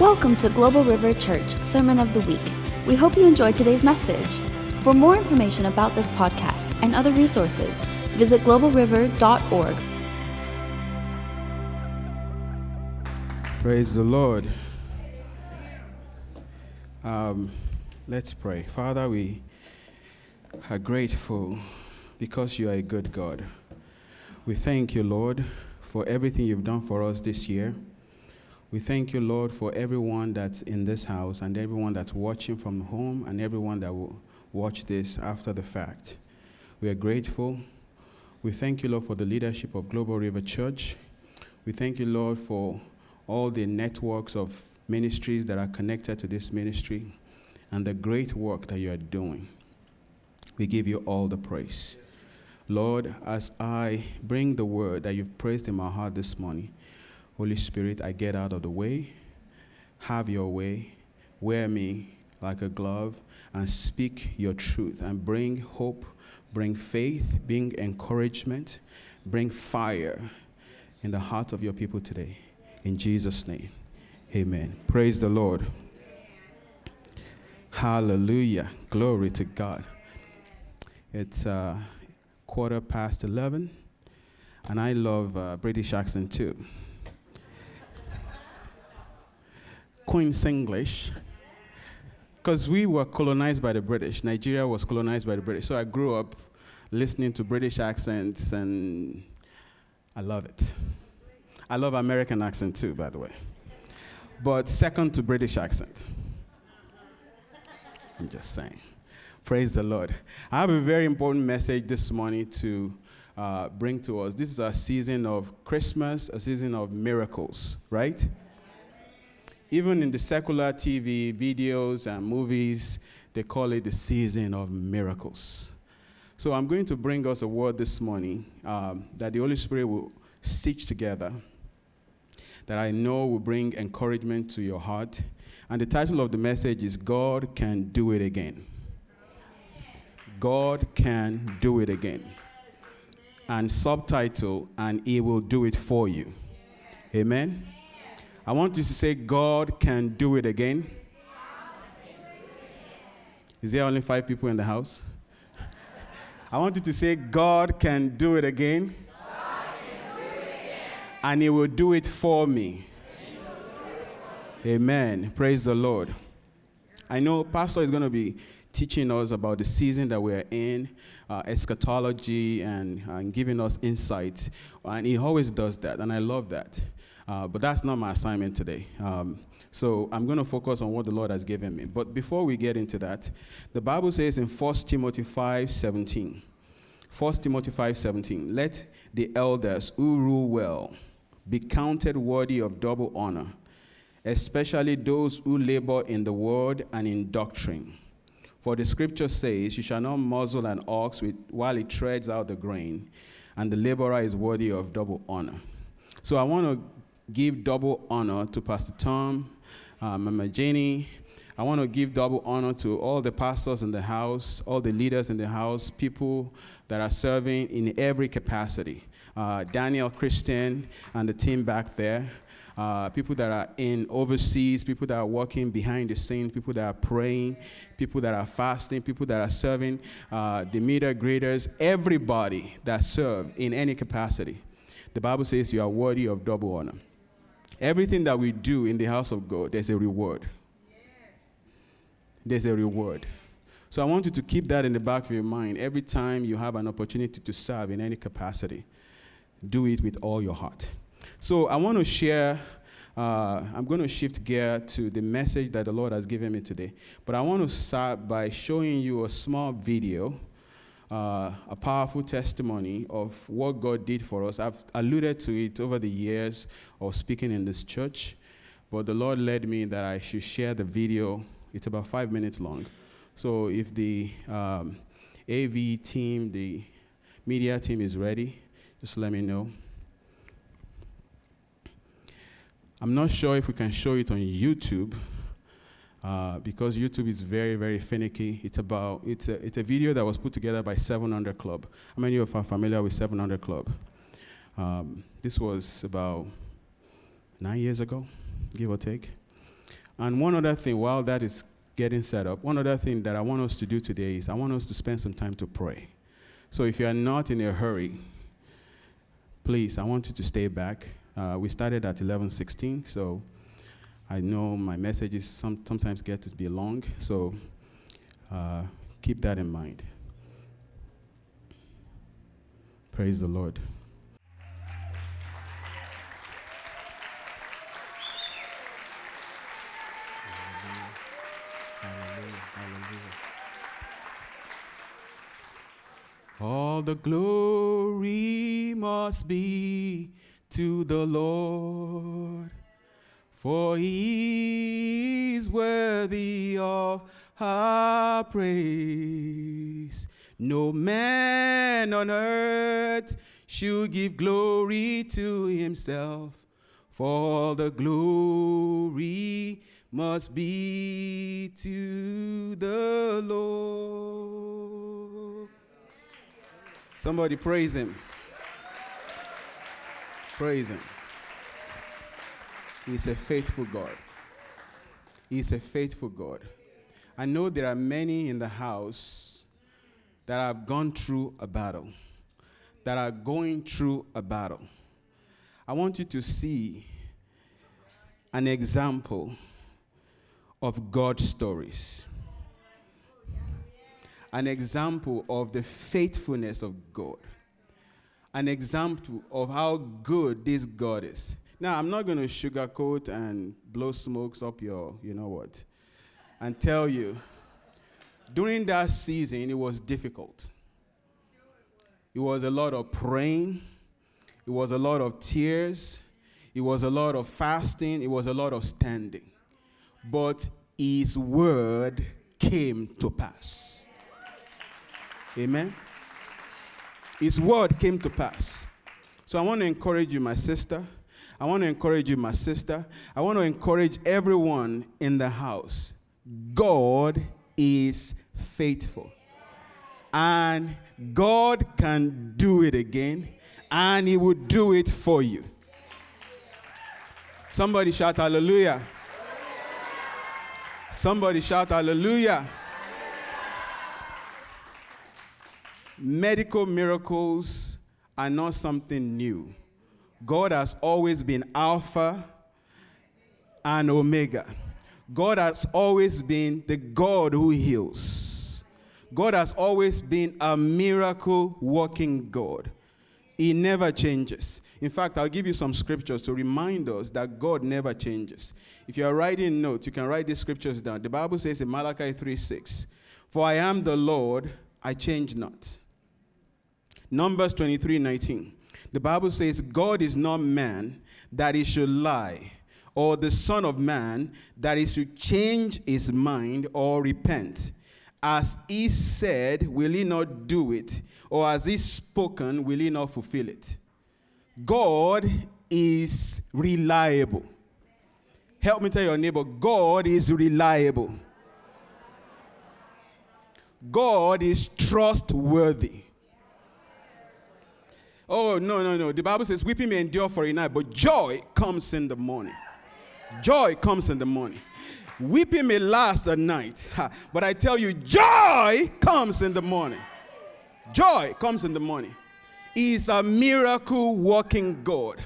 Welcome to Global River Church Sermon of the Week. We hope you enjoyed today's message. For more information about this podcast and other resources, visit globalriver.org. Praise the Lord. Um, let's pray. Father, we are grateful because you are a good God. We thank you, Lord, for everything you've done for us this year. We thank you, Lord, for everyone that's in this house and everyone that's watching from home and everyone that will watch this after the fact. We are grateful. We thank you, Lord, for the leadership of Global River Church. We thank you, Lord, for all the networks of ministries that are connected to this ministry and the great work that you are doing. We give you all the praise. Lord, as I bring the word that you've praised in my heart this morning, Holy Spirit, I get out of the way. Have your way. Wear me like a glove and speak your truth and bring hope, bring faith, bring encouragement, bring fire in the heart of your people today. In Jesus' name, amen. Praise the Lord. Hallelujah. Glory to God. It's uh, quarter past 11, and I love uh, British accent too. Queen's English. Because we were colonized by the British. Nigeria was colonized by the British. So I grew up listening to British accents and I love it. I love American accent too, by the way. But second to British accent. I'm just saying. Praise the Lord. I have a very important message this morning to uh, bring to us. This is a season of Christmas, a season of miracles, right? Even in the secular TV videos and movies, they call it the season of miracles. So I'm going to bring us a word this morning um, that the Holy Spirit will stitch together, that I know will bring encouragement to your heart. And the title of the message is God Can Do It Again. God can do it again. And subtitle, and He will do it for you. Amen. I want you to say, God can do it again. Is there only five people in the house? I want you to say, God can do it again. And He will do it for me. Amen. Praise the Lord. I know Pastor is going to be teaching us about the season that we're in, uh, eschatology, and, and giving us insights. And he always does that, and I love that. Uh, but that's not my assignment today. Um, so I'm going to focus on what the Lord has given me. But before we get into that, the Bible says in 1 Timothy 5 17, 1 Timothy 5 17, let the elders who rule well be counted worthy of double honor, especially those who labor in the word and in doctrine. For the scripture says, You shall not muzzle an ox with, while it treads out the grain, and the laborer is worthy of double honor. So I want to give double honor to Pastor Tom, uh, Mama Jenny. I want to give double honor to all the pastors in the house, all the leaders in the house, people that are serving in every capacity. Uh, Daniel Christian and the team back there. Uh, people that are in overseas, people that are working behind the scenes, people that are praying, people that are fasting, people that are serving, uh, the meter graders, everybody that serve in any capacity. The Bible says you are worthy of double honor. Everything that we do in the house of God, there's a reward. There's a reward. So I want you to keep that in the back of your mind every time you have an opportunity to serve in any capacity. Do it with all your heart. So I want to share. Uh, I'm going to shift gear to the message that the Lord has given me today. But I want to start by showing you a small video uh, a powerful testimony of what God did for us. I've alluded to it over the years of speaking in this church, but the Lord led me that I should share the video. It's about five minutes long. So if the um, AV team, the media team is ready, just let me know. I'm not sure if we can show it on YouTube. Uh, because YouTube is very, very finicky. It's about it's a, it's a video that was put together by 700 Club. How many of you are familiar with 700 Club? Um, this was about nine years ago, give or take. And one other thing, while that is getting set up, one other thing that I want us to do today is I want us to spend some time to pray. So if you are not in a hurry, please, I want you to stay back. Uh, we started at 11:16, so I know my messages some, sometimes get to be long, so uh, keep that in mind. Praise the Lord. All the glory must be to the Lord, for he is worthy of our praise. No man on earth should give glory to himself, for all the glory must be to the Lord. Somebody praise him. Praise him. He's a faithful God. He's a faithful God. I know there are many in the house that have gone through a battle, that are going through a battle. I want you to see an example of God's stories an example of the faithfulness of God, an example of how good this God is. Now, I'm not going to sugarcoat and blow smokes up your, you know what, and tell you, during that season, it was difficult. It was a lot of praying, it was a lot of tears, it was a lot of fasting, it was a lot of standing. But His word came to pass. Amen. His word came to pass. So I want to encourage you, my sister. I want to encourage you, my sister. I want to encourage everyone in the house. God is faithful. And God can do it again, and He will do it for you. Somebody shout hallelujah. Somebody shout hallelujah. medical miracles are not something new. God has always been Alpha and Omega. God has always been the God who heals. God has always been a miracle working God. He never changes. In fact, I'll give you some scriptures to remind us that God never changes. If you are writing notes, you can write these scriptures down. The Bible says in Malachi 3 6, For I am the Lord, I change not. Numbers 23 19. The Bible says, God is not man that he should lie, or the Son of Man that he should change his mind or repent. As he said, will he not do it? Or as he spoken, will he not fulfill it? God is reliable. Help me tell your neighbor, God is reliable. God is trustworthy. Oh, no, no, no. The Bible says, weeping may endure for a night, but joy comes in the morning. Joy comes in the morning. Weeping may last a night, but I tell you, joy comes in the morning. Joy comes in the morning. He's a miracle working God.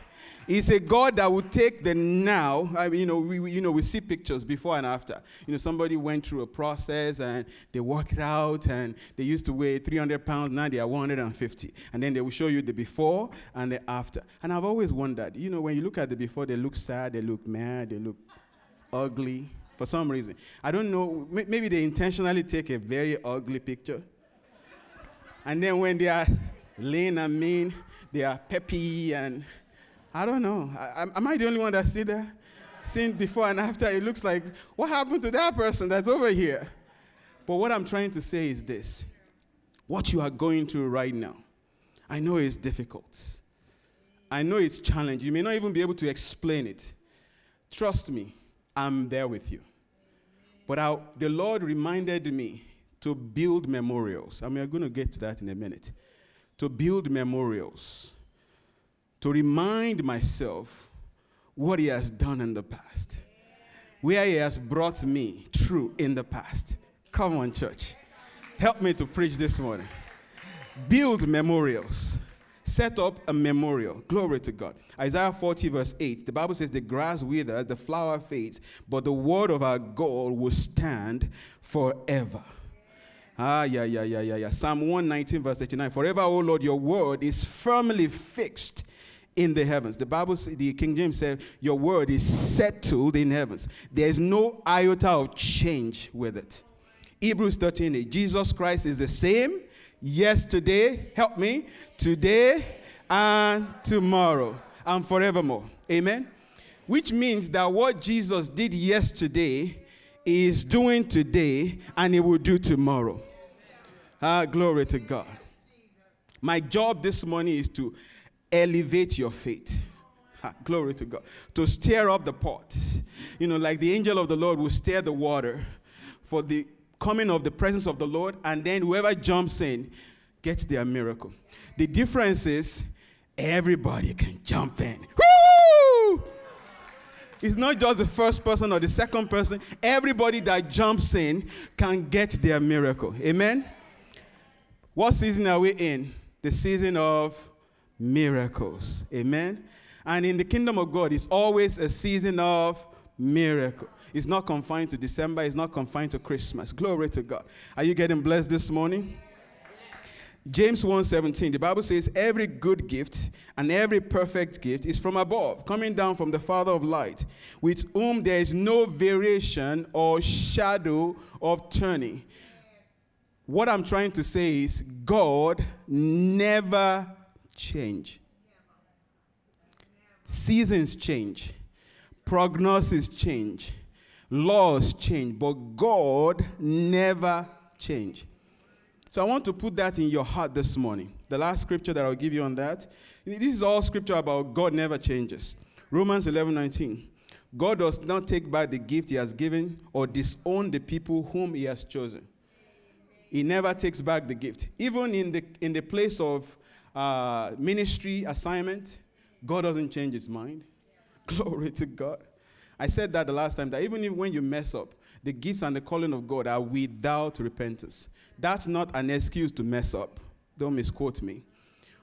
He's a God that will take the now. I mean, you know, we, you know, we see pictures before and after. You know, somebody went through a process and they worked out and they used to weigh 300 pounds, now they are 150. And then they will show you the before and the after. And I've always wondered, you know, when you look at the before, they look sad, they look mad, they look ugly for some reason. I don't know, maybe they intentionally take a very ugly picture. And then when they are lean and mean, they are peppy and I don't know. I, am I the only one that see that? Seen before and after, it looks like, what happened to that person that's over here? But what I'm trying to say is this what you are going through right now, I know it's difficult. I know it's challenging. You may not even be able to explain it. Trust me, I'm there with you. But I, the Lord reminded me to build memorials. I mean, we're going to get to that in a minute. To build memorials to remind myself what he has done in the past. where He has brought me through in the past. Come on, church. Help me to preach this morning. Build memorials. Set up a memorial. Glory to God. Isaiah 40, verse 8. The Bible says, The grass withers, the flower fades, but the word of our God will stand forever. Ah, yeah, yeah, yeah, yeah, yeah. Psalm 119, verse 89. Forever, O Lord, your word is firmly fixed in the heavens. The Bible, the King James said, Your word is settled in heavens. There is no iota of change with it. Hebrews 13, 8. Jesus Christ is the same yesterday, help me, today and tomorrow and forevermore. Amen. Which means that what Jesus did yesterday is doing today and he will do tomorrow. Ah, glory to God. My job this morning is to elevate your faith. Ah, glory to God. To stir up the pot. You know, like the angel of the Lord will stir the water for the coming of the presence of the Lord, and then whoever jumps in gets their miracle. The difference is everybody can jump in. Woo! It's not just the first person or the second person. Everybody that jumps in can get their miracle. Amen? What season are we in? The season of miracles. Amen? And in the kingdom of God, it's always a season of miracle. It's not confined to December, it's not confined to Christmas. Glory to God. Are you getting blessed this morning? James 1:17 the Bible says every good gift and every perfect gift is from above coming down from the father of light with whom there is no variation or shadow of turning. What I'm trying to say is God never change. Seasons change. Prognosis change laws change, but God never change. So I want to put that in your heart this morning. The last scripture that I'll give you on that. This is all scripture about God never changes. Romans 11 19. God does not take back the gift he has given or disown the people whom he has chosen. He never takes back the gift. Even in the, in the place of uh, ministry assignment, God doesn't change his mind. Glory to God. I said that the last time that even if when you mess up, the gifts and the calling of God are without repentance. That's not an excuse to mess up. Don't misquote me.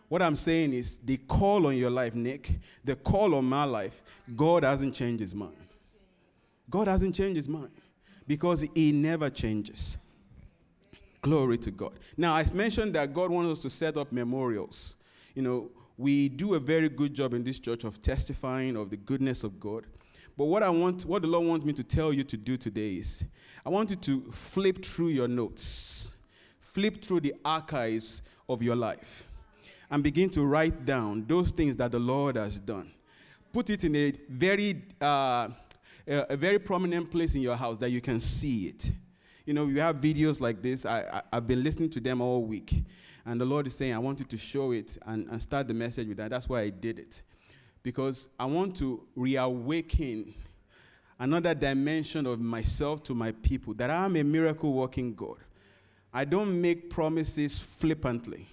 What I'm saying is the call on your life, Nick, the call on my life, God hasn't changed his mind. God hasn't changed his mind because he never changes. Glory to God. Now, I mentioned that God wants us to set up memorials. You know, we do a very good job in this church of testifying of the goodness of God. But what I want, what the Lord wants me to tell you to do today is, I want you to flip through your notes, flip through the archives of your life, and begin to write down those things that the Lord has done. Put it in a very, uh, a very prominent place in your house that you can see it. You know, you have videos like this. I, I, have been listening to them all week. And the Lord is saying, I want you to show it and, and start the message with that. That's why I did it because I want to reawaken another dimension of myself to my people that I'm a miracle working God. I don't make promises flippantly.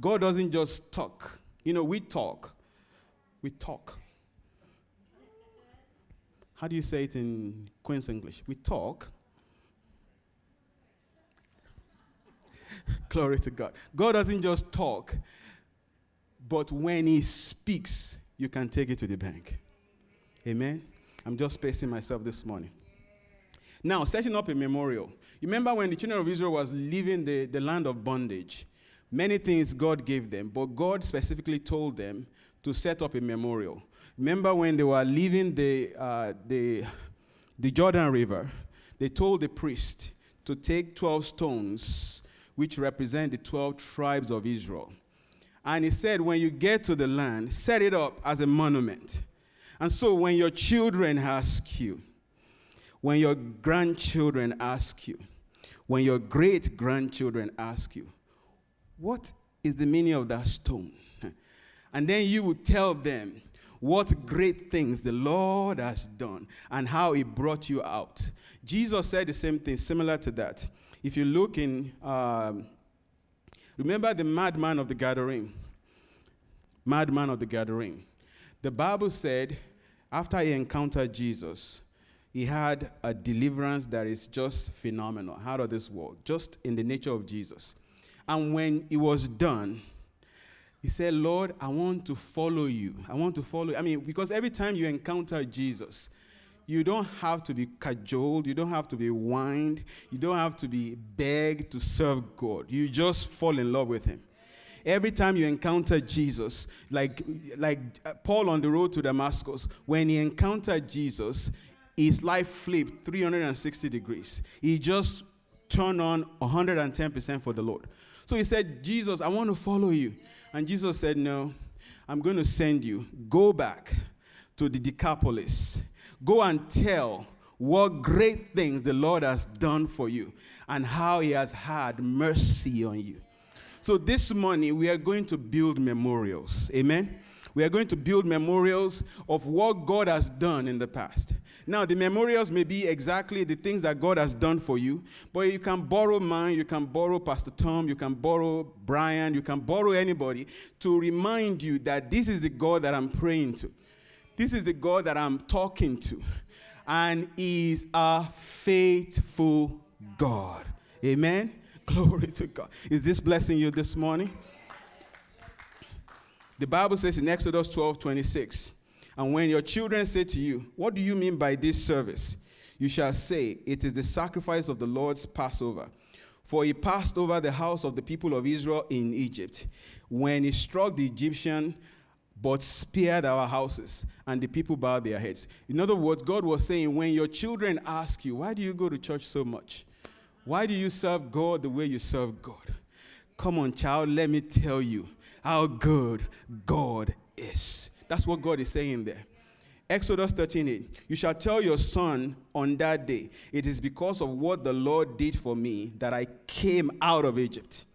God doesn't just talk. You know, we talk. We talk. How do you say it in Queen's English? We talk. Glory to God. God doesn't just talk, but when he speaks, you can take it to the bank. Amen. I'm just spacing myself this morning. Now, setting up a memorial. You remember when the children of Israel was leaving the, the land of bondage? Many things God gave them, but God specifically told them to set up a memorial. Remember when they were leaving the, uh, the, the Jordan River, they told the priest to take 12 stones, which represent the 12 tribes of Israel and he said, when you get to the land, set it up as a monument. And so when your children ask you, when your grandchildren ask you, when your great grandchildren ask you, what is the meaning of that stone? And then you will tell them what great things the Lord has done and how he brought you out. Jesus said the same thing, similar to that. If you look in um, Remember the madman of the gathering? Madman of the gathering. The Bible said, after he encountered Jesus, he had a deliverance that is just phenomenal, out of this world, just in the nature of Jesus. And when it was done, he said, Lord, I want to follow you. I want to follow you. I mean, because every time you encounter Jesus, you don't have to be cajoled, you don't have to be whined, you don't have to be begged to serve God. You just fall in love with Him. Every time you encounter Jesus, like, like uh, Paul on the road to Damascus, when he encountered Jesus, his life flipped 360 degrees. He just turned on 110% for the Lord. So he said, Jesus, I want to follow you. And Jesus said, No, I'm going to send you. Go back to the Decapolis. Go and tell what great things the Lord has done for you and how he has had mercy on you. So this morning, we are going to build memorials. Amen. We are going to build memorials of what God has done in the past. Now, the memorials may be exactly the things that God has done for you, but you can borrow mine, you can borrow Pastor Tom, you can borrow Brian, you can borrow anybody to remind you that this is the God that I'm praying to. This is the God that I'm talking to. And He's a faithful God. Amen. Glory to God. Is this blessing you this morning? The Bible says in Exodus 12 26, and when your children say to you, What do you mean by this service? You shall say, It is the sacrifice of the Lord's Passover. For he passed over the house of the people of Israel in Egypt when he struck the Egyptian, but spared our houses, and the people bowed their heads. In other words, God was saying, When your children ask you, Why do you go to church so much? Why do you serve God the way you serve God? Come on, child, let me tell you how good God is. That's what God is saying there. Exodus 13 8. You shall tell your son on that day, it is because of what the Lord did for me that I came out of Egypt.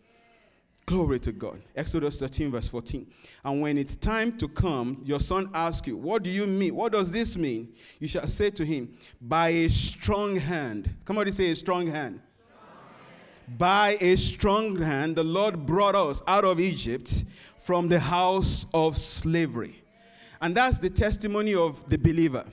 Glory to God. Exodus 13, verse 14. And when it's time to come, your son asks you, What do you mean? What does this mean? You shall say to him, By a strong hand. Come on, say a strong hand. By a strong hand, the Lord brought us out of Egypt from the house of slavery. And that's the testimony of the believer.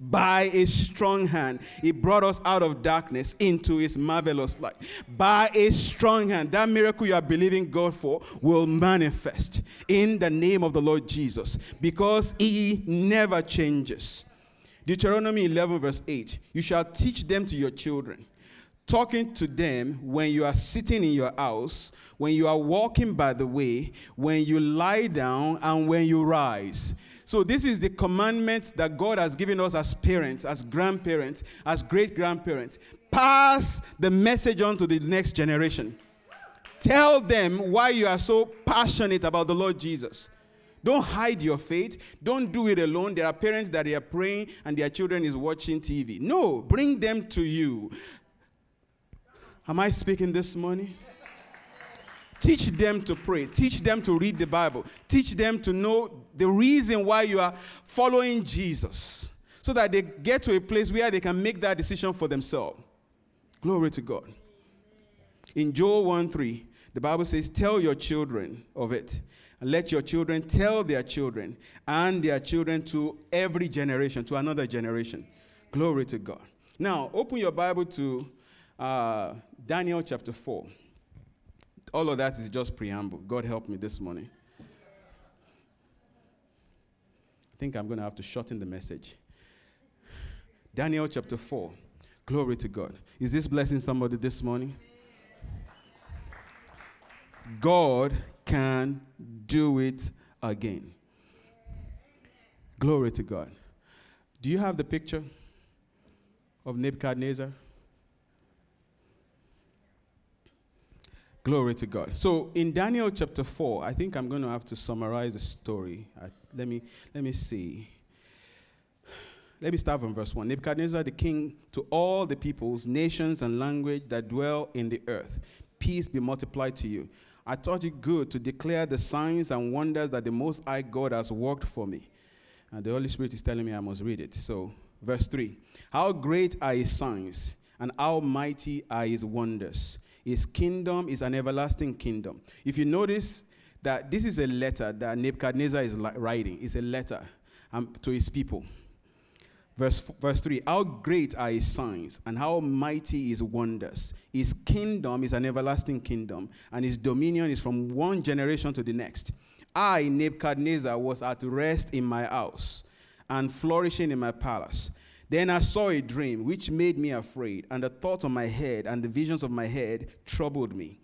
By a strong hand, he brought us out of darkness into his marvelous light. By a strong hand, that miracle you are believing God for will manifest in the name of the Lord Jesus because he never changes. Deuteronomy 11, verse 8 You shall teach them to your children talking to them when you are sitting in your house, when you are walking by the way, when you lie down, and when you rise. So, this is the commandment that God has given us as parents, as grandparents, as great grandparents. Pass the message on to the next generation. Tell them why you are so passionate about the Lord Jesus. Don't hide your faith. Don't do it alone. There are parents that are praying and their children is watching TV. No, bring them to you. Am I speaking this morning? Teach them to pray. Teach them to read the Bible. Teach them to know the reason why you are following Jesus so that they get to a place where they can make that decision for themselves. Glory to God. In Joel 1 3, the Bible says, Tell your children of it, and let your children tell their children and their children to every generation, to another generation. Glory to God. Now, open your Bible to uh, Daniel chapter 4. All of that is just preamble. God help me this morning. I think I'm going to have to shorten the message. Daniel chapter 4. Glory to God. Is this blessing somebody this morning? God can do it again. Glory to God. Do you have the picture of Nebuchadnezzar? Glory to God. So in Daniel chapter 4, I think I'm going to have to summarize the story. I, let, me, let me see. Let me start from verse 1. Nebuchadnezzar the king to all the peoples, nations, and language that dwell in the earth, peace be multiplied to you. I thought it good to declare the signs and wonders that the Most High God has worked for me. And the Holy Spirit is telling me I must read it. So, verse 3 How great are his signs, and how mighty are his wonders! His kingdom is an everlasting kingdom. If you notice that this is a letter that Nebuchadnezzar is writing, it's a letter um, to his people. Verse, verse 3 How great are his signs, and how mighty his wonders. His kingdom is an everlasting kingdom, and his dominion is from one generation to the next. I, Nebuchadnezzar, was at rest in my house and flourishing in my palace. Then I saw a dream which made me afraid, and the thoughts of my head and the visions of my head troubled me.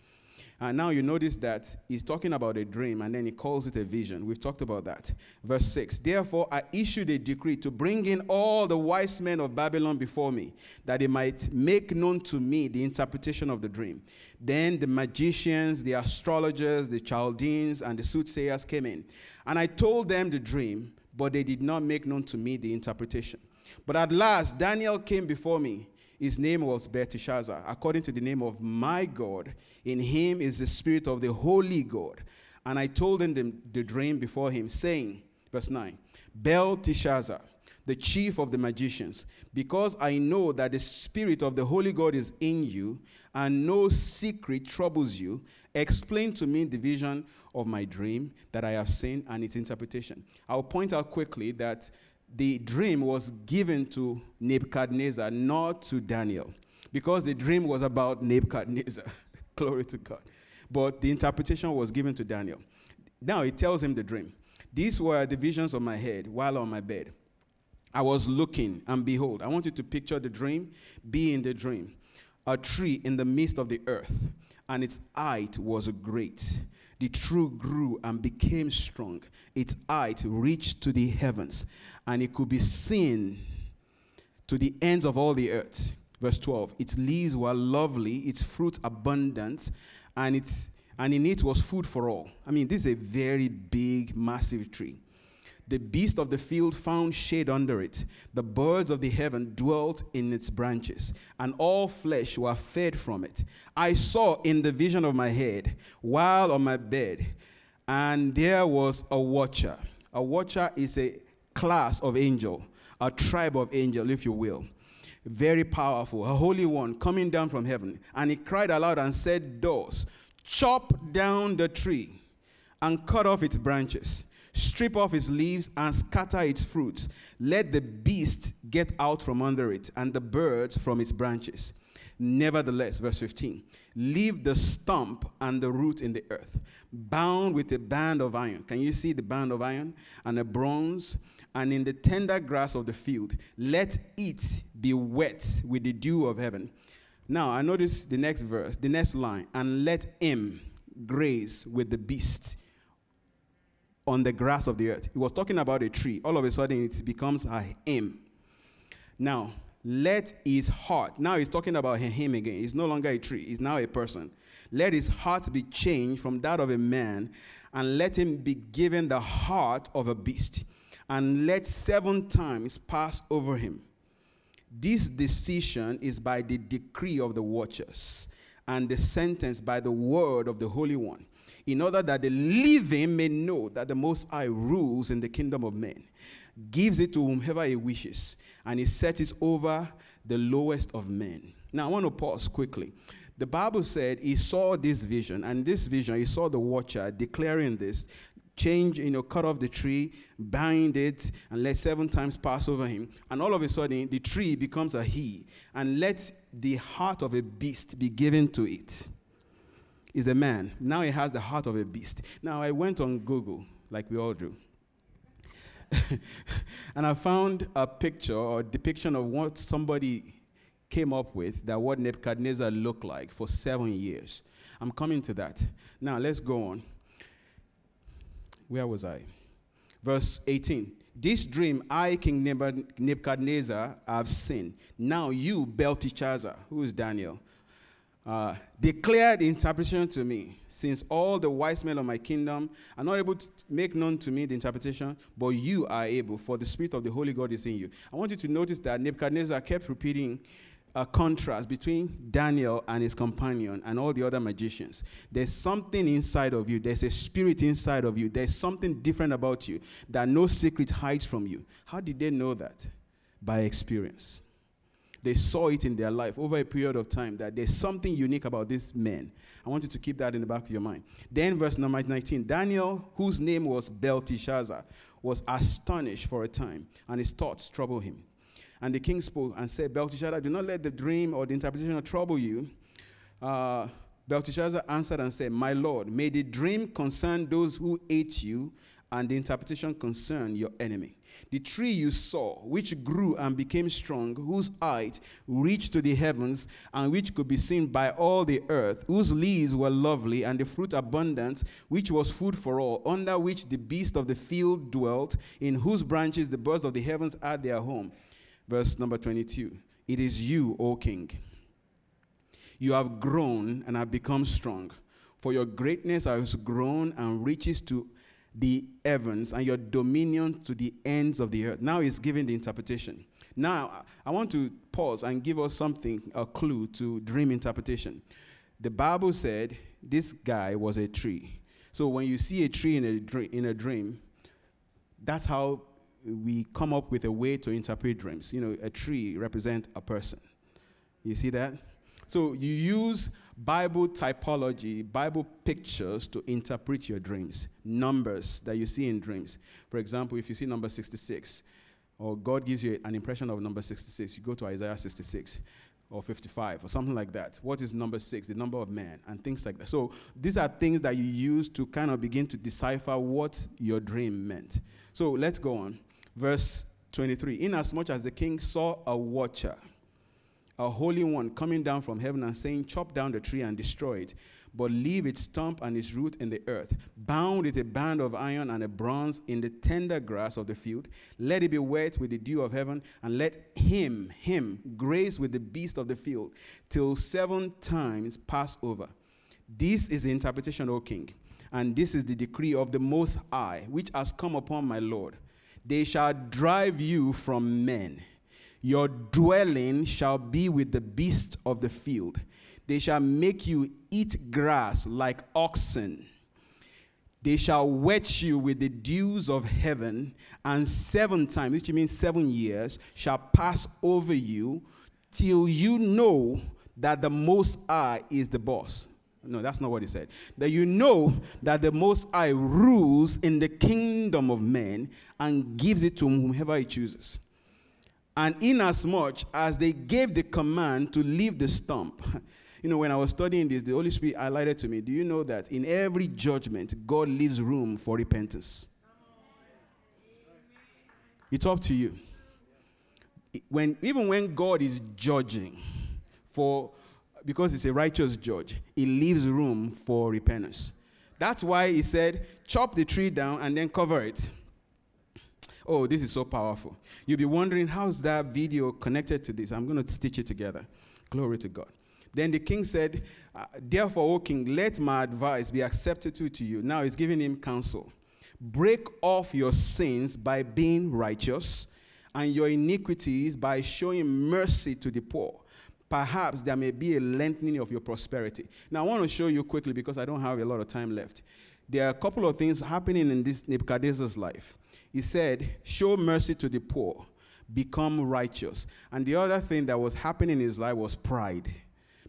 And now you notice that he's talking about a dream and then he calls it a vision. We've talked about that. Verse 6 Therefore, I issued a decree to bring in all the wise men of Babylon before me, that they might make known to me the interpretation of the dream. Then the magicians, the astrologers, the Chaldeans, and the soothsayers came in. And I told them the dream, but they did not make known to me the interpretation. But at last, Daniel came before me his name was Belteshazzar, according to the name of my God. In him is the spirit of the holy God. And I told him the, the dream before him, saying, verse 9, Belteshazzar, the chief of the magicians, because I know that the spirit of the holy God is in you, and no secret troubles you, explain to me the vision of my dream that I have seen and its interpretation. I'll point out quickly that the dream was given to Nebuchadnezzar, not to Daniel, because the dream was about Nebuchadnezzar. Glory to God. But the interpretation was given to Daniel. Now he tells him the dream. These were the visions of my head while on my bed. I was looking, and behold, I want you to picture the dream, be in the dream. A tree in the midst of the earth, and its height was great the tree grew and became strong. Its height reached to the heavens, and it could be seen to the ends of all the earth. Verse 12 Its leaves were lovely, its fruit abundant, and, its, and in it was food for all. I mean, this is a very big, massive tree. The beast of the field found shade under it. The birds of the heaven dwelt in its branches, and all flesh were fed from it. I saw in the vision of my head, while on my bed, and there was a watcher. A watcher is a class of angel, a tribe of angel, if you will. Very powerful, a holy one coming down from heaven. And he cried aloud and said, Doors, chop down the tree and cut off its branches strip off its leaves and scatter its fruits. Let the beast get out from under it and the birds from its branches. Nevertheless, verse 15, leave the stump and the root in the earth, bound with a band of iron. Can you see the band of iron? And a bronze, and in the tender grass of the field, let it be wet with the dew of heaven. Now, I notice the next verse, the next line, and let him graze with the beast on the grass of the earth. He was talking about a tree. All of a sudden, it becomes a him. Now, let his heart, now he's talking about him again. He's no longer a tree, he's now a person. Let his heart be changed from that of a man, and let him be given the heart of a beast, and let seven times pass over him. This decision is by the decree of the watchers, and the sentence by the word of the Holy One in order that the living may know that the Most High rules in the kingdom of men, gives it to whomever he wishes, and he sets it over the lowest of men. Now, I want to pause quickly. The Bible said he saw this vision, and this vision, he saw the watcher declaring this change, you know, cut off the tree, bind it, and let seven times pass over him. And all of a sudden, the tree becomes a he, and let the heart of a beast be given to it is a man. Now he has the heart of a beast. Now I went on Google, like we all do. and I found a picture or depiction of what somebody came up with that what Nebuchadnezzar looked like for seven years. I'm coming to that. Now let's go on. Where was I? Verse 18. This dream I, King Nebuchadnezzar, have seen. Now you, Belteshazzar, who is Daniel, uh, declared the interpretation to me, since all the wise men of my kingdom are not able to make known to me the interpretation, but you are able, for the Spirit of the Holy God is in you. I want you to notice that Nebuchadnezzar kept repeating a contrast between Daniel and his companion and all the other magicians. There's something inside of you, there's a spirit inside of you, there's something different about you that no secret hides from you. How did they know that? By experience. They saw it in their life over a period of time that there's something unique about these men. I want you to keep that in the back of your mind. Then, verse number 19 Daniel, whose name was Belteshazzar, was astonished for a time, and his thoughts troubled him. And the king spoke and said, Belteshazzar, do not let the dream or the interpretation trouble you. Uh, Belteshazzar answered and said, My lord, may the dream concern those who hate you, and the interpretation concern your enemy. The tree you saw, which grew and became strong, whose height reached to the heavens, and which could be seen by all the earth, whose leaves were lovely, and the fruit abundant, which was food for all, under which the beasts of the field dwelt, in whose branches the birds of the heavens had their home. Verse number 22 It is you, O king. You have grown and have become strong, for your greatness has grown and reaches to the heavens and your dominion to the ends of the earth. Now he's giving the interpretation. Now, I want to pause and give us something, a clue to dream interpretation. The Bible said this guy was a tree. So when you see a tree in a, dream, in a dream, that's how we come up with a way to interpret dreams. You know, a tree represents a person. You see that? So you use Bible typology, Bible pictures to interpret your dreams, numbers that you see in dreams. For example, if you see number 66, or God gives you an impression of number 66, you go to Isaiah 66 or 55 or something like that. What is number six? The number of man and things like that. So these are things that you use to kind of begin to decipher what your dream meant. So let's go on. Verse 23 Inasmuch as the king saw a watcher, a holy one coming down from heaven and saying, Chop down the tree and destroy it, but leave its stump and its root in the earth, bound with a band of iron and a bronze in the tender grass of the field. Let it be wet with the dew of heaven, and let him, him, graze with the beast of the field, till seven times pass over. This is the interpretation, O king, and this is the decree of the Most High, which has come upon my Lord. They shall drive you from men your dwelling shall be with the beasts of the field. They shall make you eat grass like oxen. They shall wet you with the dews of heaven, and seven times, which means seven years, shall pass over you till you know that the Most High is the boss. No, that's not what he said. That you know that the Most High rules in the kingdom of men and gives it to whomever he chooses. And inasmuch as they gave the command to leave the stump, you know, when I was studying this, the Holy Spirit highlighted to me, do you know that in every judgment, God leaves room for repentance? It's up to you. When, even when God is judging for, because he's a righteous judge, he leaves room for repentance. That's why he said, chop the tree down and then cover it. Oh, this is so powerful. You'll be wondering, how's that video connected to this? I'm going to stitch it together. Glory to God. Then the king said, uh, Therefore, O king, let my advice be acceptable to you. Now he's giving him counsel. Break off your sins by being righteous, and your iniquities by showing mercy to the poor. Perhaps there may be a lengthening of your prosperity. Now, I want to show you quickly because I don't have a lot of time left. There are a couple of things happening in this Nebuchadnezzar's life. He said, Show mercy to the poor, become righteous. And the other thing that was happening in his life was pride.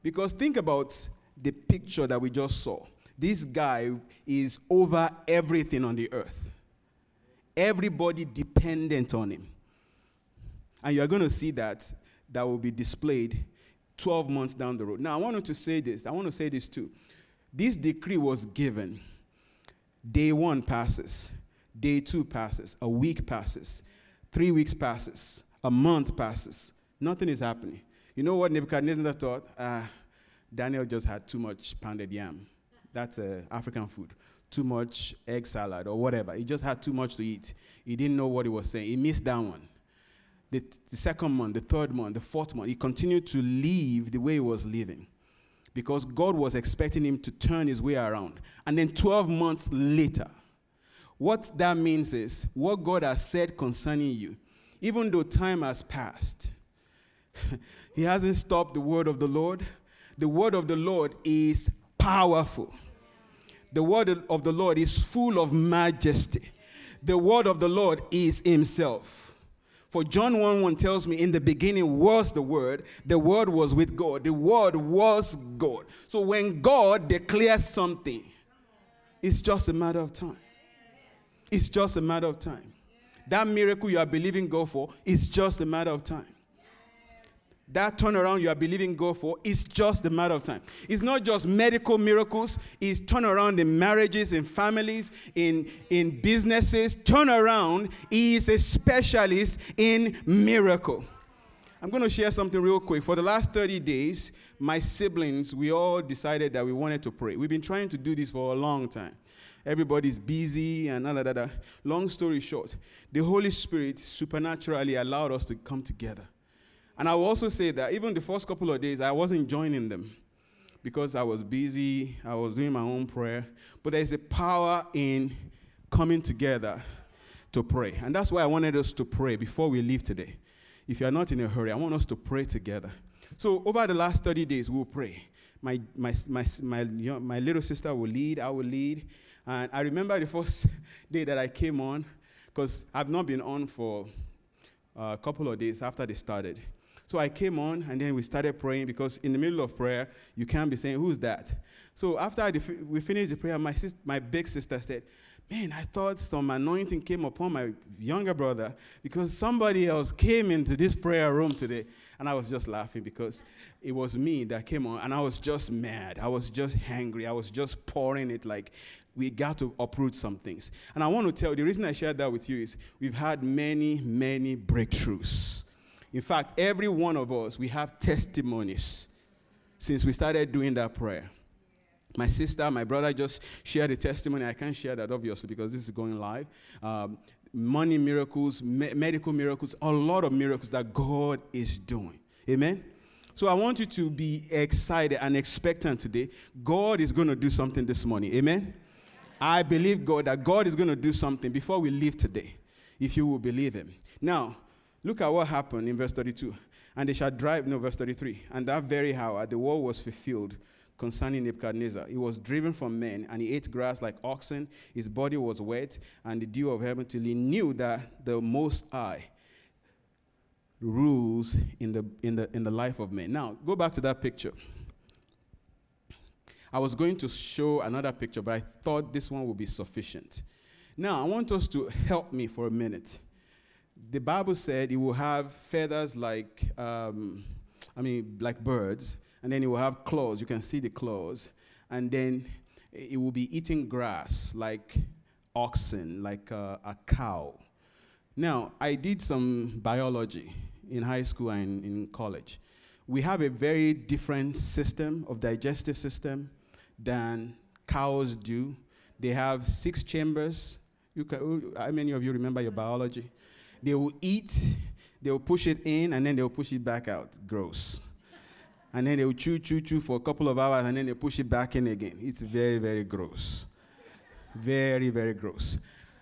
Because think about the picture that we just saw. This guy is over everything on the earth, everybody dependent on him. And you're going to see that that will be displayed 12 months down the road. Now, I want to say this. I want to say this too. This decree was given. Day one passes. Day two passes, a week passes, three weeks passes, a month passes. Nothing is happening. You know what Nebuchadnezzar thought? Uh, Daniel just had too much pounded yam. That's uh, African food. Too much egg salad or whatever. He just had too much to eat. He didn't know what he was saying. He missed that one. The, the second month, the third month, the fourth month, he continued to live the way he was living because God was expecting him to turn his way around. And then 12 months later, what that means is what God has said concerning you, even though time has passed, He hasn't stopped the word of the Lord. The word of the Lord is powerful. The word of the Lord is full of majesty. The word of the Lord is Himself. For John 1 1 tells me, In the beginning was the Word, the Word was with God, the Word was God. So when God declares something, it's just a matter of time. It's just a matter of time. That miracle you are believing God for is just a matter of time. That turnaround you are believing God for is just a matter of time. It's not just medical miracles, it's turnaround in marriages, in families, in, in businesses. Turnaround is a specialist in miracle. I'm going to share something real quick. For the last 30 days, my siblings, we all decided that we wanted to pray. We've been trying to do this for a long time. Everybody's busy and all that. Long story short, the Holy Spirit supernaturally allowed us to come together. And I will also say that even the first couple of days, I wasn't joining them because I was busy, I was doing my own prayer. But there's a power in coming together to pray. And that's why I wanted us to pray before we leave today. If you are not in a hurry, I want us to pray together. So, over the last 30 days, we'll pray. My, my, my, my, my little sister will lead, I will lead. And I remember the first day that I came on, because I've not been on for a couple of days after they started. So I came on and then we started praying because in the middle of prayer, you can't be saying, Who's that? So after we finished the prayer, my, sis- my big sister said, Man, I thought some anointing came upon my younger brother because somebody else came into this prayer room today. And I was just laughing because it was me that came on and I was just mad. I was just hangry. I was just pouring it like we got to uproot some things. And I want to tell you the reason I shared that with you is we've had many, many breakthroughs in fact, every one of us, we have testimonies since we started doing that prayer. My sister, my brother just shared a testimony. I can't share that, obviously, because this is going live. Um, money miracles, me- medical miracles, a lot of miracles that God is doing. Amen? So I want you to be excited and expectant today. God is going to do something this morning. Amen? I believe God that God is going to do something before we leave today, if you will believe Him. Now, Look at what happened in verse 32. And they shall drive, no, verse 33. And that very hour the word was fulfilled concerning Nebuchadnezzar. He was driven from men, and he ate grass like oxen. His body was wet, and the dew of heaven, till he knew that the Most High rules in the, in the, in the life of men. Now, go back to that picture. I was going to show another picture, but I thought this one would be sufficient. Now, I want us to help me for a minute the Bible said it will have feathers like, um, I mean, like birds, and then it will have claws. You can see the claws. And then it will be eating grass like oxen, like a, a cow. Now, I did some biology in high school and in college. We have a very different system of digestive system than cows do. They have six chambers. You can, how many of you remember your biology? They will eat, they will push it in, and then they will push it back out. Gross. And then they will chew, chew, chew for a couple of hours, and then they push it back in again. It's very, very gross. Very, very gross.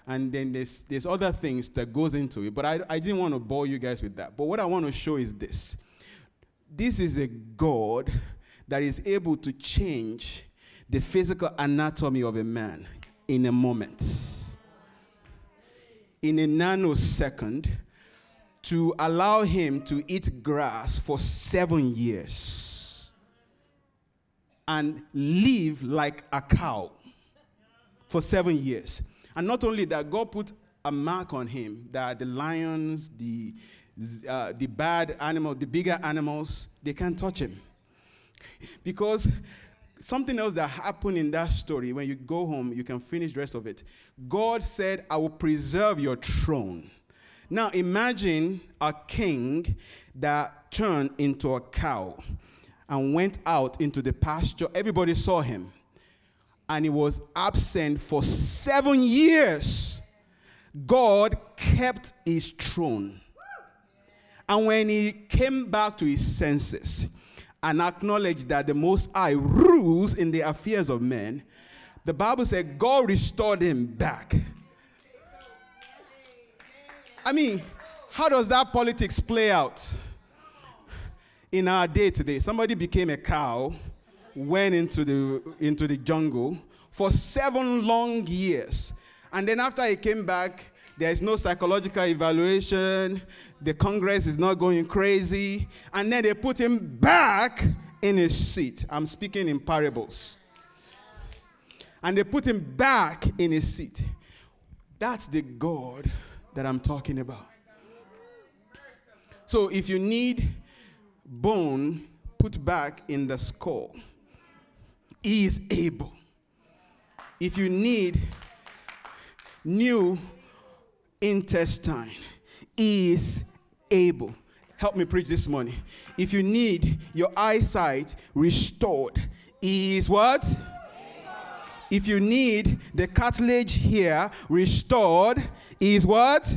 And then there's, there's other things that goes into it, but I, I didn't want to bore you guys with that. But what I want to show is this. This is a God that is able to change the physical anatomy of a man in a moment in a nanosecond to allow him to eat grass for seven years and live like a cow for seven years. And not only that, God put a mark on him that the lions, the, uh, the bad animals, the bigger animals, they can't touch him. Because something else that happened in that story, when you go home, you can finish the rest of it. God said, I will preserve your throne. Now imagine a king that turned into a cow and went out into the pasture. Everybody saw him. And he was absent for seven years. God kept his throne. And when he came back to his senses, and acknowledge that the Most High rules in the affairs of men, the Bible said God restored him back. I mean, how does that politics play out in our day today? Somebody became a cow, went into the, into the jungle for seven long years. And then after he came back, there is no psychological evaluation. The Congress is not going crazy. And then they put him back in his seat. I'm speaking in parables. And they put him back in his seat. That's the God that I'm talking about. So if you need bone put back in the skull. He is able. If you need new intestine, He is able. Help me preach this morning. If you need your eyesight restored, is what? If you need the cartilage here restored, is what?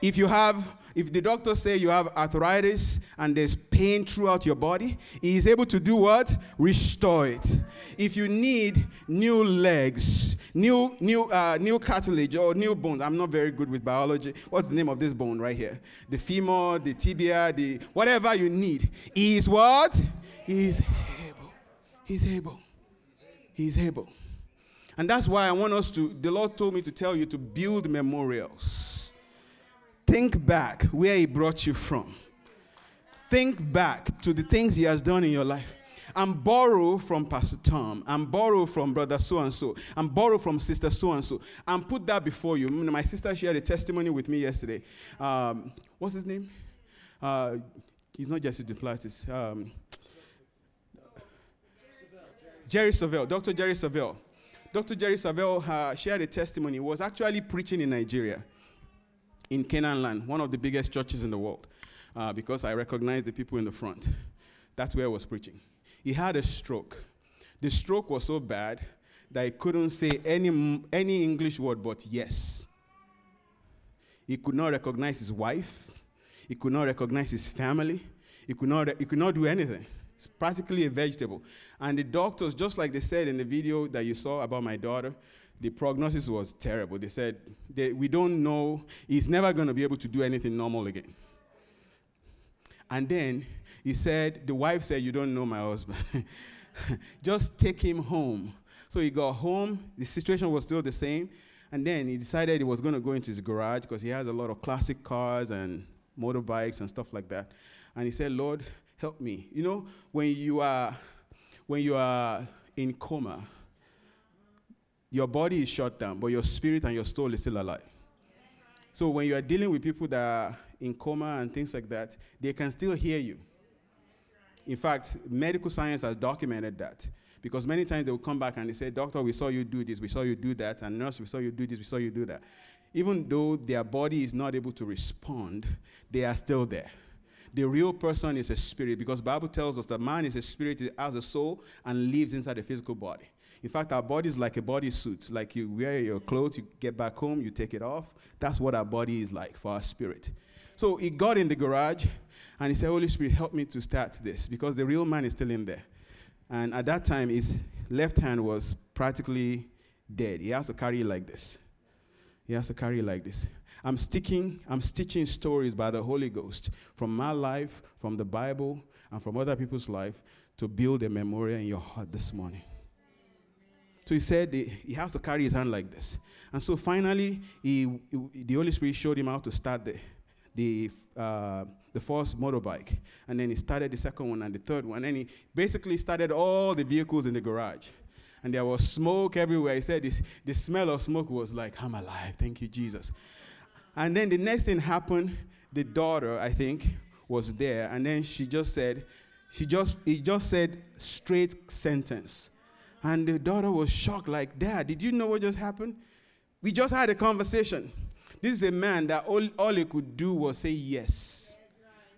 If you have if the doctor say you have arthritis and there's pain throughout your body, he is able to do what? Restore it. If you need new legs, new new uh, new cartilage or new bones, I'm not very good with biology. What's the name of this bone right here? The femur, the tibia, the whatever you need. He is what? He is able. He's able. He's able. And that's why I want us to, the Lord told me to tell you to build memorials. Think back where He brought you from. Think back to the things He has done in your life. And borrow from Pastor Tom, and borrow from brother so and so, and borrow from sister so and so, and put that before you. My sister shared a testimony with me yesterday. Um, what's his name? Uh, he's not Jesse Duplantis. Um, Jerry Savelle, Dr. Jerry Savelle. Dr. Jerry Savelle uh, shared a testimony. He was actually preaching in Nigeria, in Canaan land, one of the biggest churches in the world, uh, because I recognized the people in the front. That's where I was preaching. He had a stroke. The stroke was so bad that he couldn't say any, any English word but yes. He could not recognize his wife. He could not recognize his family. He could not, he could not do anything. It's practically a vegetable. And the doctors, just like they said in the video that you saw about my daughter, the prognosis was terrible. They said, they, We don't know, he's never going to be able to do anything normal again. And then he said, The wife said, You don't know my husband. just take him home. So he got home, the situation was still the same. And then he decided he was going to go into his garage because he has a lot of classic cars and motorbikes and stuff like that. And he said, Lord, help me. You know, when you are when you are in coma, your body is shut down, but your spirit and your soul is still alive. So when you are dealing with people that are in coma and things like that, they can still hear you. In fact, medical science has documented that. Because many times they will come back and they say, Doctor, we saw you do this, we saw you do that, and nurse, we saw you do this, we saw you do that. Even though their body is not able to respond, they are still there the real person is a spirit because bible tells us that man is a spirit has a soul and lives inside a physical body in fact our body is like a body suit. Like you wear your clothes you get back home you take it off. That's what our body is like for our spirit. So he got in the garage and he said holy spirit help me to start this because the real man is still in there. And at that time his left hand was practically dead. He has to carry it like this. He has to carry it like this. I'm sticking, I'm stitching stories by the Holy Ghost from my life, from the Bible, and from other people's life to build a memorial in your heart this morning. So he said he has to carry his hand like this. And so finally, he, he, the Holy Spirit showed him how to start the, the, uh, the first motorbike. And then he started the second one and the third one. And he basically started all the vehicles in the garage. And there was smoke everywhere. He said this, the smell of smoke was like, I'm alive. Thank you, Jesus. And then the next thing happened, the daughter, I think, was there, and then she just said, she just he just said straight sentence. And the daughter was shocked, like, Dad, did you know what just happened? We just had a conversation. This is a man that all, all he could do was say yes.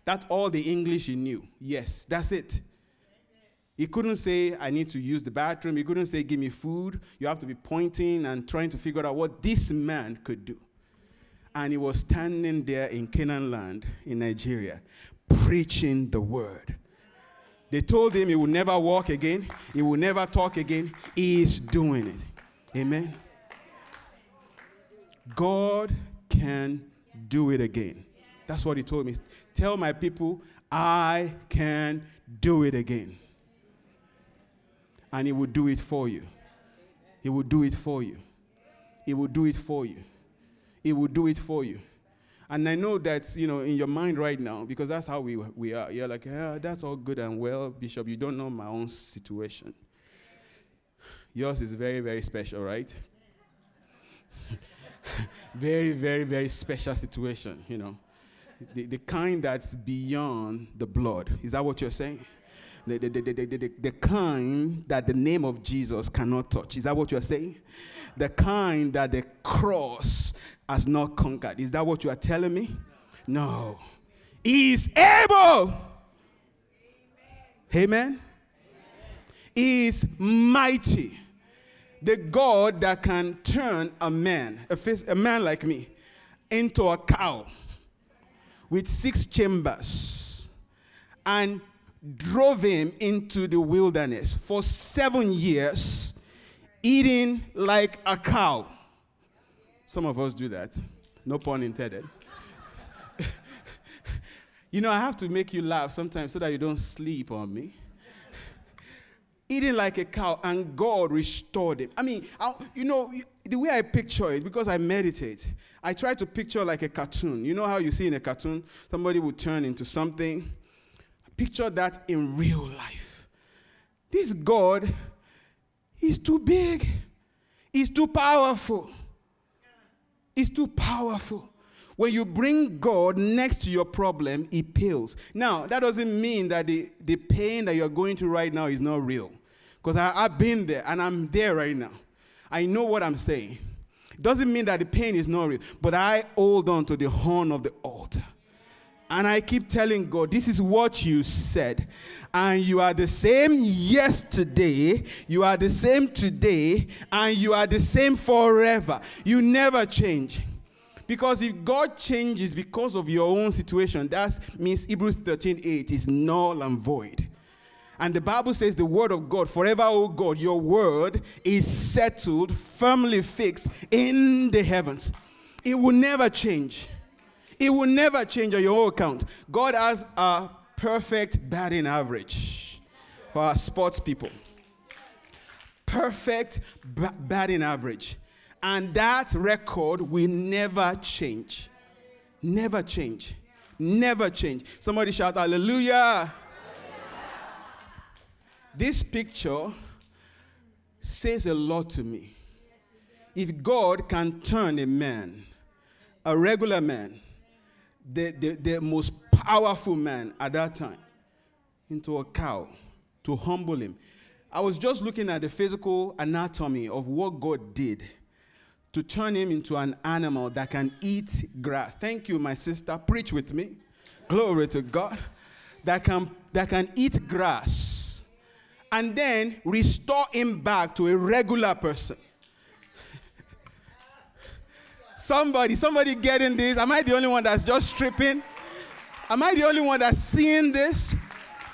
That's all the English he knew. Yes, that's it. He couldn't say, I need to use the bathroom. He couldn't say, give me food. You have to be pointing and trying to figure out what this man could do and he was standing there in Canaan land in Nigeria preaching the word. They told him he would never walk again, he will never talk again. He is doing it. Amen. God can do it again. That's what he told me. Tell my people, I can do it again. And he will do it for you. He will do it for you. He will do it for you. He will do it for you. And I know that's, you know, in your mind right now, because that's how we, we are. You're like, yeah, that's all good and well, Bishop. You don't know my own situation. Yours is very, very special, right? very, very, very special situation, you know. The, the kind that's beyond the blood. Is that what you're saying? The, the, the, the, the, the kind that the name of Jesus cannot touch. Is that what you're saying? The kind that the cross has not conquered. Is that what you are telling me? No. He is able. Amen. He is mighty. The God that can turn a man, a, a man like me, into a cow with six chambers and drove him into the wilderness for seven years, eating like a cow. Some of us do that. No pun intended. you know, I have to make you laugh sometimes so that you don't sleep on me. Eating like a cow, and God restored him. I mean, I, you know, the way I picture it, because I meditate, I try to picture like a cartoon. You know how you see in a cartoon, somebody will turn into something. Picture that in real life. This God, He's too big, He's too powerful. He's too powerful. When you bring God next to your problem, He pales. Now, that doesn't mean that the, the pain that you're going through right now is not real. Because I've been there and I'm there right now. I know what I'm saying. Doesn't mean that the pain is not real, but I hold on to the horn of the altar. And I keep telling God, this is what you said. And you are the same yesterday, you are the same today, and you are the same forever. You never change. Because if God changes because of your own situation, that means Hebrews 13 8 is null and void. And the Bible says, The word of God, forever, O God, your word is settled, firmly fixed in the heavens. It will never change. It will never change on your account. God has a perfect batting average for our sports people. Perfect b- batting average. And that record will never change. Never change. Never change. Somebody shout hallelujah. This picture says a lot to me. If God can turn a man, a regular man, the, the, the most powerful man at that time, into a cow to humble him. I was just looking at the physical anatomy of what God did to turn him into an animal that can eat grass. Thank you, my sister. Preach with me. Glory to God. That can, that can eat grass and then restore him back to a regular person. Somebody, somebody getting this? Am I the only one that's just stripping? Am I the only one that's seeing this?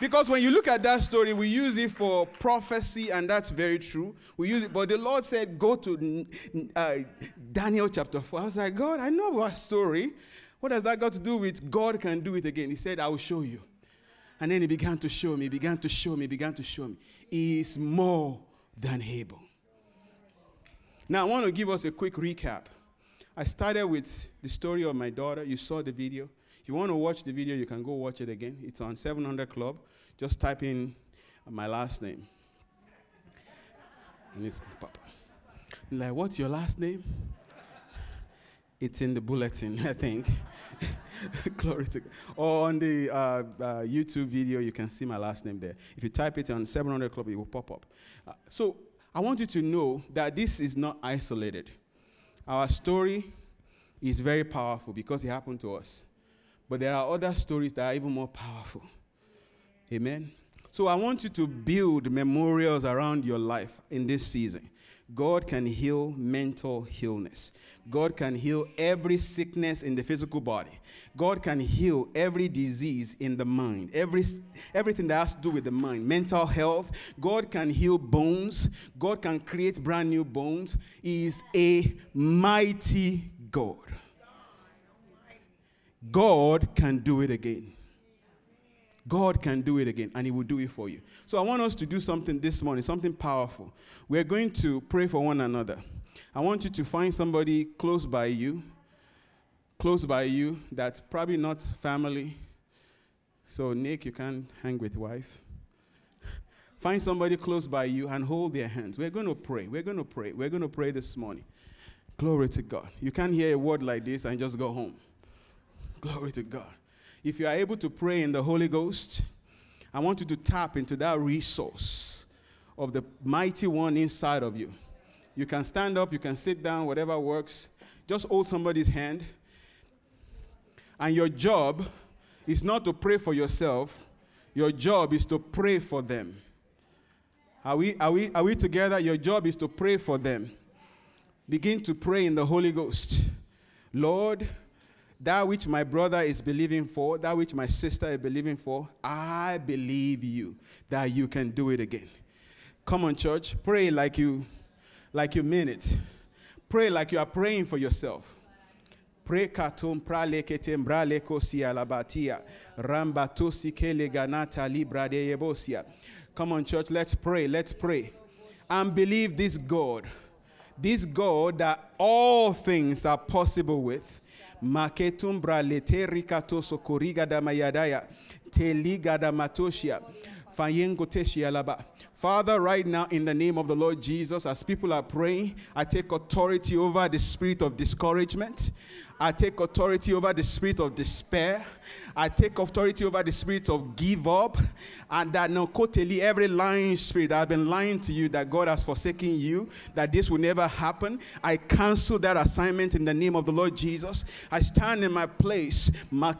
Because when you look at that story, we use it for prophecy, and that's very true. We use it, but the Lord said, Go to uh, Daniel chapter 4. I was like, God, I know our story. What has that got to do with God can do it again? He said, I will show you. And then he began to show me, began to show me, began to show me. He is more than able. Now, I want to give us a quick recap. I started with the story of my daughter. You saw the video. If you want to watch the video, you can go watch it again. It's on 700 Club. Just type in my last name. And it's Papa. Like, what's your last name? It's in the bulletin, I think. Glory to God. Or on the uh, uh, YouTube video, you can see my last name there. If you type it on 700 Club, it will pop up. Uh, so I want you to know that this is not isolated. Our story is very powerful because it happened to us. But there are other stories that are even more powerful. Amen. So I want you to build memorials around your life in this season. God can heal mental illness. God can heal every sickness in the physical body. God can heal every disease in the mind, every, everything that has to do with the mind, mental health. God can heal bones. God can create brand new bones. He is a mighty God. God can do it again. God can do it again, and He will do it for you. So I want us to do something this morning, something powerful. We're going to pray for one another. I want you to find somebody close by you, close by you, that's probably not family. So, Nick, you can't hang with wife. Find somebody close by you and hold their hands. We're going to pray. We're going to pray. We're going to pray this morning. Glory to God. You can't hear a word like this and just go home. Glory to God. If you are able to pray in the Holy Ghost, I want you to tap into that resource of the mighty one inside of you. You can stand up, you can sit down, whatever works. Just hold somebody's hand. And your job is not to pray for yourself, your job is to pray for them. Are we, are, we, are we together? Your job is to pray for them. Begin to pray in the Holy Ghost. Lord, that which my brother is believing for, that which my sister is believing for, I believe you that you can do it again. Come on, church. Pray like you like you mean it. Pray like you are praying for yourself. Pray katum prale ketem brale kosia labatia. Rambatosi kele ganata libra de yebosia. Come on, church, let's pray. Let's pray. And believe this God. This God that all things are possible with. Mayadaya. Matoshia. Fayengo teshi alaba. Father, right now, in the name of the Lord Jesus, as people are praying, I take authority over the spirit of discouragement. I take authority over the spirit of despair. I take authority over the spirit of give up. And that no koteli, every lying spirit that has been lying to you that God has forsaken you, that this will never happen. I cancel that assignment in the name of the Lord Jesus. I stand in my place. I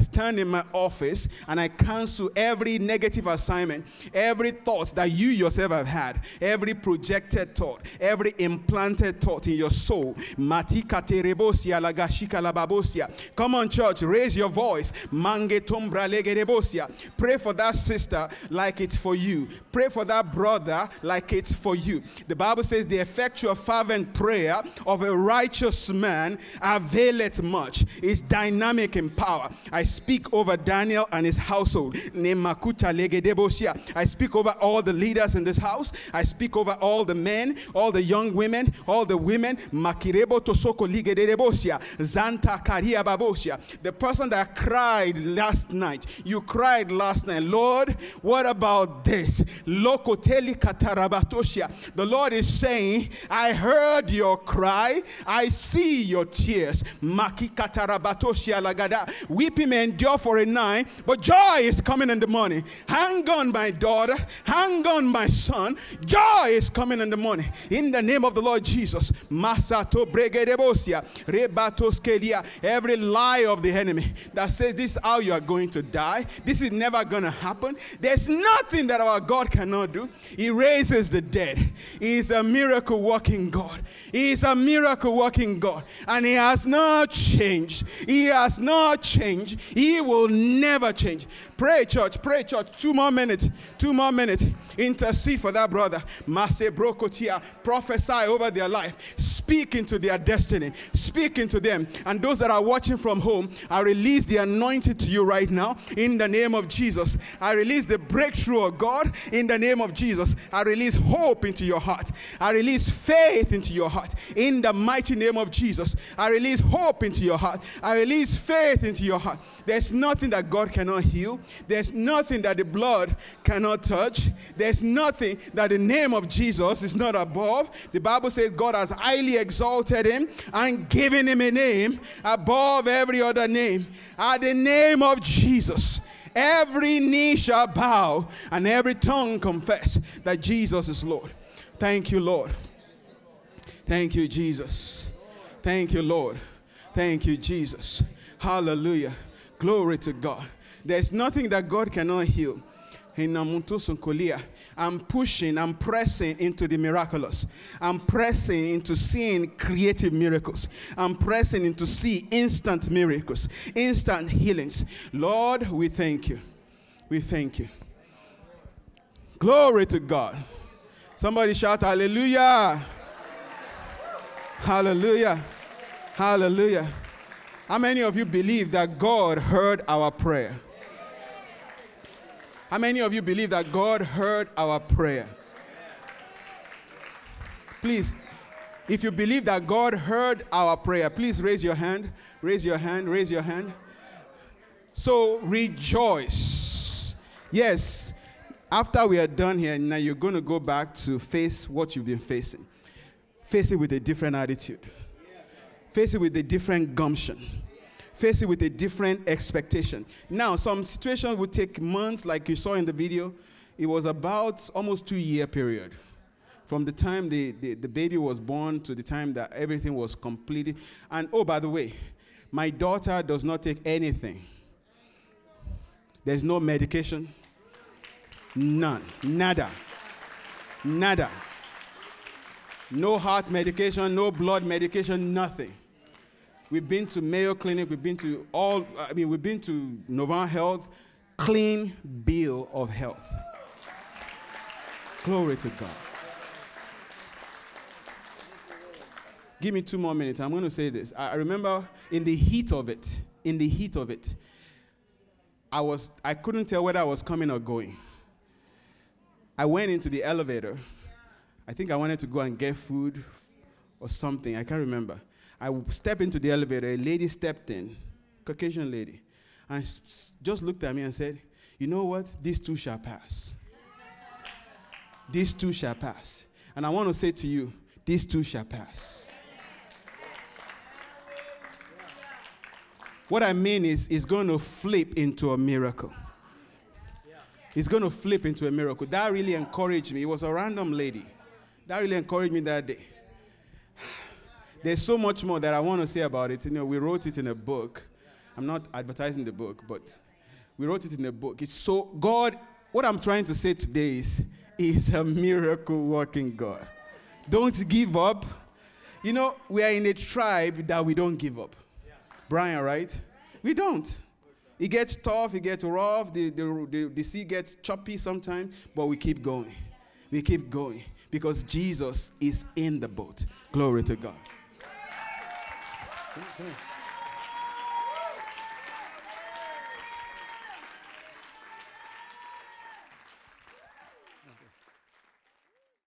stand in my office and I cancel every negative assignment, every thought that you yourself have had, every projected thought, every implanted thought in your soul. Come on, church, raise your voice. Pray for that sister like it's for you. Pray for that brother like it's for you. The Bible says the effectual fervent prayer of a righteous man availeth much. It's dynamic in power. I speak over Daniel and his household. Legedebosia. I speak over all the leaders in this house. I speak over all the men, all the young women, all the women. Makirebo. Zanta. The person that cried last night. You cried last night. Lord, what about this? The Lord is saying, I heard your cry. I see your tears. Weeping may endure for a night, but joy is coming in the morning. Hang on, my daughter. Hang on, my son. Joy is coming in the morning. In the name of the Lord Jesus. Masato bregedebosia. Every lie of the enemy that says this is how you are going to die. This is never going to happen. There's nothing that our God cannot do. He raises the dead. He is a miracle working God. He is a miracle working God. And He has not changed. He has not changed. He will never change. Pray, church. Pray, church. Two more minutes. Two more minutes. Intercede for that brother. Brokotia. Prophesy over their life. Speak into their destiny. Speak into them. And those that are watching from home, I release the anointing to you right now in the name of Jesus. I release the breakthrough of God in the name of Jesus. I release hope into your heart. I release faith into your heart in the mighty name of Jesus. I release hope into your heart. I release faith into your heart. There's nothing that God cannot heal. There's nothing that the blood cannot touch. There's nothing that the name of Jesus is not above. The Bible says God has highly exalted him and given him a name above every other name. At the name of Jesus, every knee shall bow and every tongue confess that Jesus is Lord. Thank you, Lord. Thank you, Jesus. Thank you, Lord. Thank you, Jesus. Hallelujah. Glory to God. There's nothing that God cannot heal. I'm pushing, I'm pressing into the miraculous. I'm pressing into seeing creative miracles. I'm pressing into see instant miracles, instant healings. Lord, we thank you. We thank you. Glory to God. Somebody shout hallelujah. Hallelujah. Hallelujah. How many of you believe that God heard our prayer? How many of you believe that God heard our prayer? Please, if you believe that God heard our prayer, please raise your hand. Raise your hand. Raise your hand. So rejoice. Yes, after we are done here, now you're going to go back to face what you've been facing. Face it with a different attitude face it with a different gumption, face it with a different expectation. Now, some situations would take months, like you saw in the video. It was about almost two year period from the time the, the, the, baby was born to the time that everything was completed. And oh, by the way, my daughter does not take anything. There's no medication. None. Nada. Nada. No heart medication, no blood medication, nothing. We've been to Mayo Clinic, we've been to all, I mean, we've been to Novant Health, clean bill of health. Glory to God. Give me two more minutes. I'm going to say this. I remember in the heat of it, in the heat of it, I was I couldn't tell whether I was coming or going. I went into the elevator. I think I wanted to go and get food or something. I can't remember. I stepped into the elevator. A lady stepped in, Caucasian lady, and just looked at me and said, "You know what? These two shall pass. These two shall pass." And I want to say to you, these two shall pass. What I mean is, it's going to flip into a miracle. It's going to flip into a miracle. That really encouraged me. It was a random lady. That really encouraged me that day. There's so much more that I want to say about it. You know, we wrote it in a book. I'm not advertising the book, but we wrote it in a book. It's so God, what I'm trying to say today is, is a miracle working God. Don't give up. You know, we are in a tribe that we don't give up. Brian, right? We don't. It gets tough, it gets rough, the, the, the, the sea gets choppy sometimes, but we keep going. We keep going because Jesus is in the boat. Glory to God. Come here.